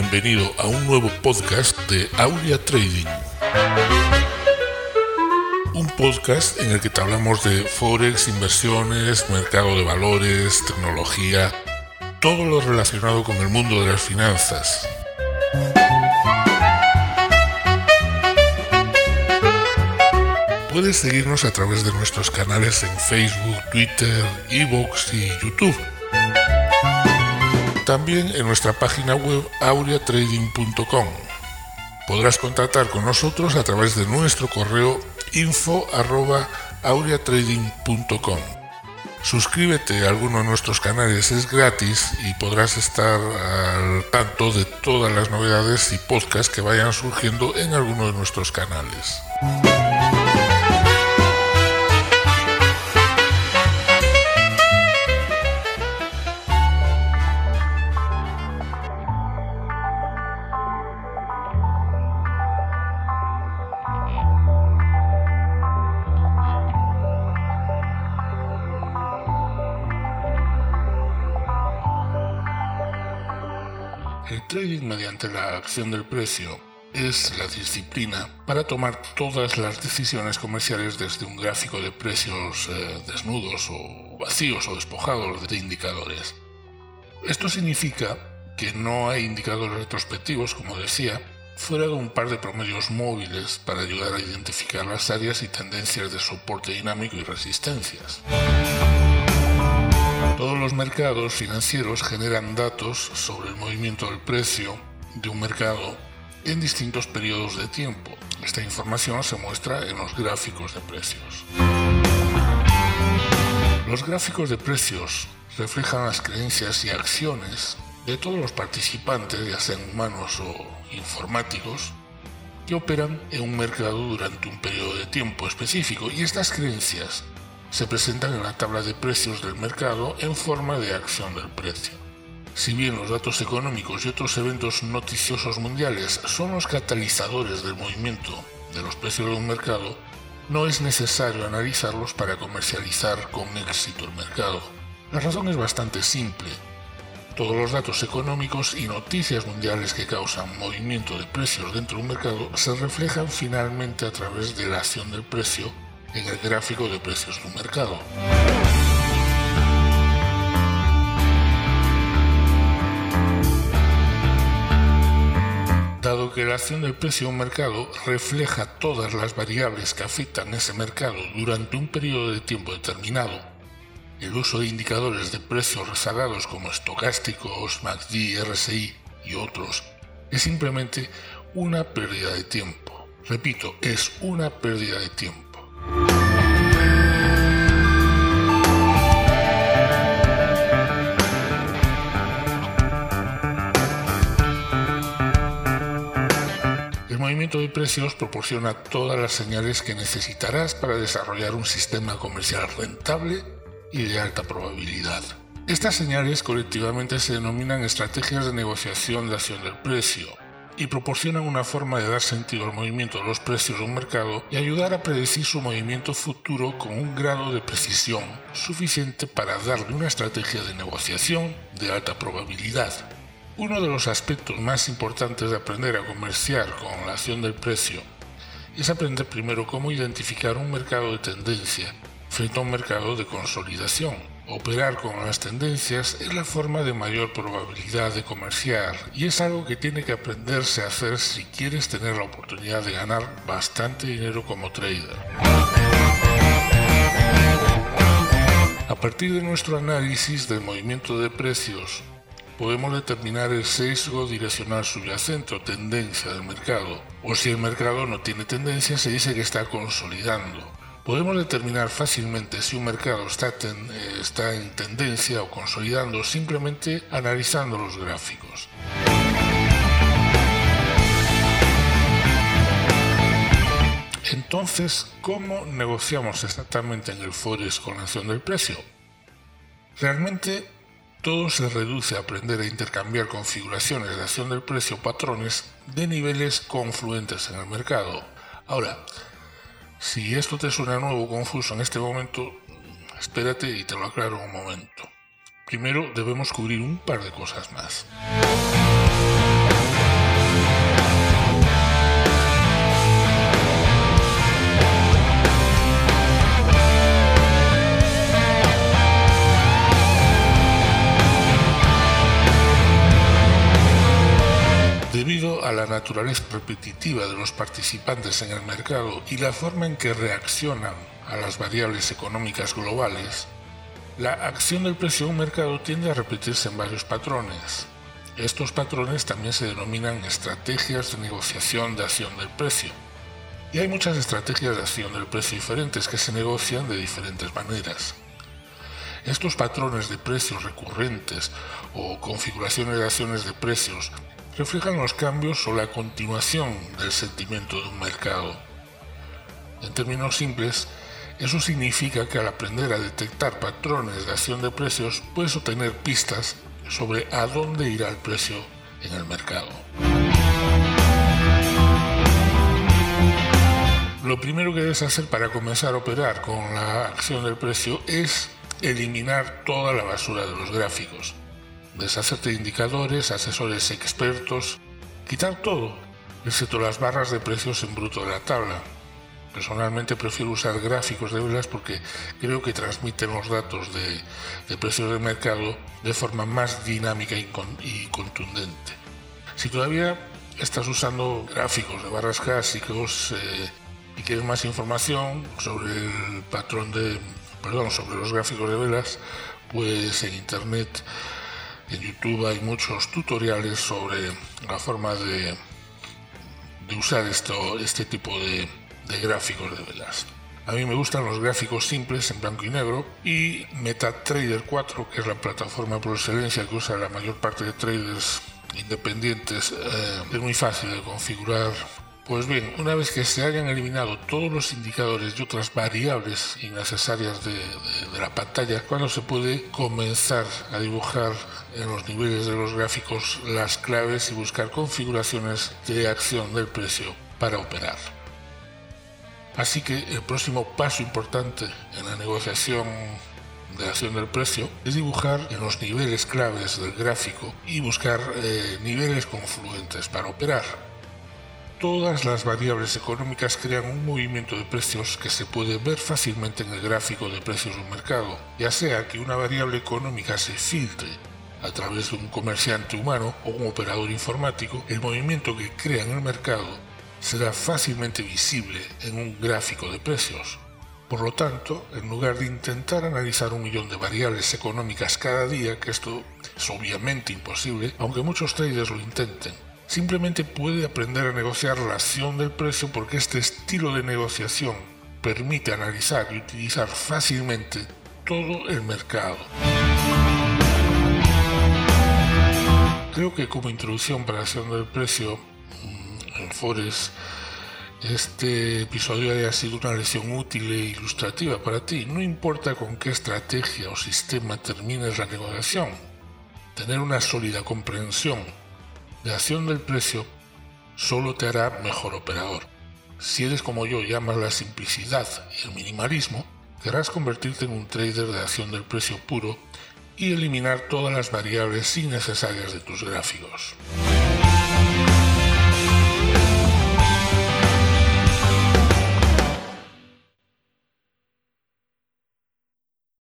bienvenido a un nuevo podcast de Aurea Trading. Un podcast en el que te hablamos de forex, inversiones, mercado de valores, tecnología, todo lo relacionado con el mundo de las finanzas. Puedes seguirnos a través de nuestros canales en Facebook, Twitter, Evox y YouTube también en nuestra página web aureatrading.com. Podrás contactar con nosotros a través de nuestro correo info@aureatrading.com. Suscríbete a alguno de nuestros canales, es gratis y podrás estar al tanto de todas las novedades y podcasts que vayan surgiendo en alguno de nuestros canales. Trading mediante la acción del precio es la disciplina para tomar todas las decisiones comerciales desde un gráfico de precios eh, desnudos o vacíos o despojados de indicadores. Esto significa que no hay indicadores retrospectivos, como decía, fuera de un par de promedios móviles para ayudar a identificar las áreas y tendencias de soporte dinámico y resistencias. Todos los mercados financieros generan datos sobre el movimiento del precio de un mercado en distintos periodos de tiempo. Esta información se muestra en los gráficos de precios. Los gráficos de precios reflejan las creencias y acciones de todos los participantes, ya sean humanos o informáticos, que operan en un mercado durante un periodo de tiempo específico y estas creencias se presentan en la tabla de precios del mercado en forma de acción del precio. Si bien los datos económicos y otros eventos noticiosos mundiales son los catalizadores del movimiento de los precios de un mercado, no es necesario analizarlos para comercializar con éxito el mercado. La razón es bastante simple. Todos los datos económicos y noticias mundiales que causan movimiento de precios dentro de un mercado se reflejan finalmente a través de la acción del precio en el gráfico de precios de un mercado. Dado que la acción del precio de un mercado refleja todas las variables que afectan ese mercado durante un periodo de tiempo determinado, el uso de indicadores de precios rezagados como estocásticos, MACD, RSI y otros es simplemente una pérdida de tiempo. Repito, es una pérdida de tiempo. El movimiento de precios proporciona todas las señales que necesitarás para desarrollar un sistema comercial rentable y de alta probabilidad. Estas señales colectivamente se denominan estrategias de negociación de acción del precio y proporcionan una forma de dar sentido al movimiento de los precios de un mercado y ayudar a predecir su movimiento futuro con un grado de precisión suficiente para darle una estrategia de negociación de alta probabilidad. Uno de los aspectos más importantes de aprender a comerciar con la acción del precio es aprender primero cómo identificar un mercado de tendencia frente a un mercado de consolidación. Operar con las tendencias es la forma de mayor probabilidad de comerciar y es algo que tiene que aprenderse a hacer si quieres tener la oportunidad de ganar bastante dinero como trader. A partir de nuestro análisis del movimiento de precios, podemos determinar el sesgo direccional subyacente o tendencia del mercado, o si el mercado no tiene tendencia se dice que está consolidando. Podemos determinar fácilmente si un mercado está, ten, está, en tendencia o consolidando simplemente analizando los gráficos. Entonces, ¿cómo negociamos exactamente en el Forex con la acción del precio? Realmente todo se reduce a aprender a intercambiar configuraciones de acción del precio patrones de niveles confluentes en el mercado. Ahora, si esto te suena nuevo confuso en este momento, espérate y te lo aclaro un momento. Primero debemos cubrir un par de cosas más. Naturaleza repetitiva de los participantes en el mercado y la forma en que reaccionan a las variables económicas globales, la acción del precio en un mercado tiende a repetirse en varios patrones. Estos patrones también se denominan estrategias de negociación de acción del precio. Y hay muchas estrategias de acción del precio diferentes que se negocian de diferentes maneras. Estos patrones de precios recurrentes o configuraciones de acciones de precios reflejan los cambios o la continuación del sentimiento de un mercado. En términos simples, eso significa que al aprender a detectar patrones de acción de precios puedes obtener pistas sobre a dónde irá el precio en el mercado. Lo primero que debes hacer para comenzar a operar con la acción del precio es eliminar toda la basura de los gráficos, deshacerte de indicadores, asesores expertos, quitar todo, excepto las barras de precios en bruto de la tabla, Personalmente prefiero usar gráficos de velas porque creo que transmiten los datos de, precios de mercado de forma más dinámica y, contundente. Si todavía estás usando gráficos de barras clásicos eh, y quieres más información sobre el patrón de, perdón, sobre los gráficos de velas, pues en internet, en YouTube hay muchos tutoriales sobre la forma de, usar esto, este tipo de, de gráficos de velas. A mí me gustan los gráficos simples en blanco y negro y MetaTrader 4, que es la plataforma por excelencia que usa la mayor parte de traders independientes, eh, es muy fácil de configurar. Pues bien, una vez que se hayan eliminado todos los indicadores y otras variables innecesarias de, la pantalla, cuando se puede comenzar a dibujar en los niveles de los gráficos las claves y buscar configuraciones de acción del precio para operar. Así que el próximo paso importante en la negociación de acción del precio es dibujar en los niveles claves del gráfico y buscar eh, niveles confluentes para operar. Todas las variables económicas crean un movimiento de precios que se puede ver fácilmente en el gráfico de precios de un mercado, ya sea que una variable económica se filtre a través de un comerciante humano o un operador informático, el movimiento que crea en el mercado será fácilmente visible en un gráfico de precios. Por lo tanto, en lugar de intentar analizar un millón de variables económicas cada día, que esto es obviamente imposible, aunque muchos traders lo intenten, simplemente puede aprender a negociar la acción del precio porque este estilo de negociación permite analizar y utilizar fácilmente todo el mercado. Creo que como introducción para la acción del precio en Forest, este episodio haya sido una lección útil e ilustrativa para ti. No importa con qué estrategia o sistema termines la negociación, tener una sólida comprensión de acción del precio solo te hará mejor operador. Si eres como yo y amas la simplicidad y el minimalismo, querrás convertirte en un trader de acción del precio puro y eliminar todas las variables innecesarias de tus gráficos.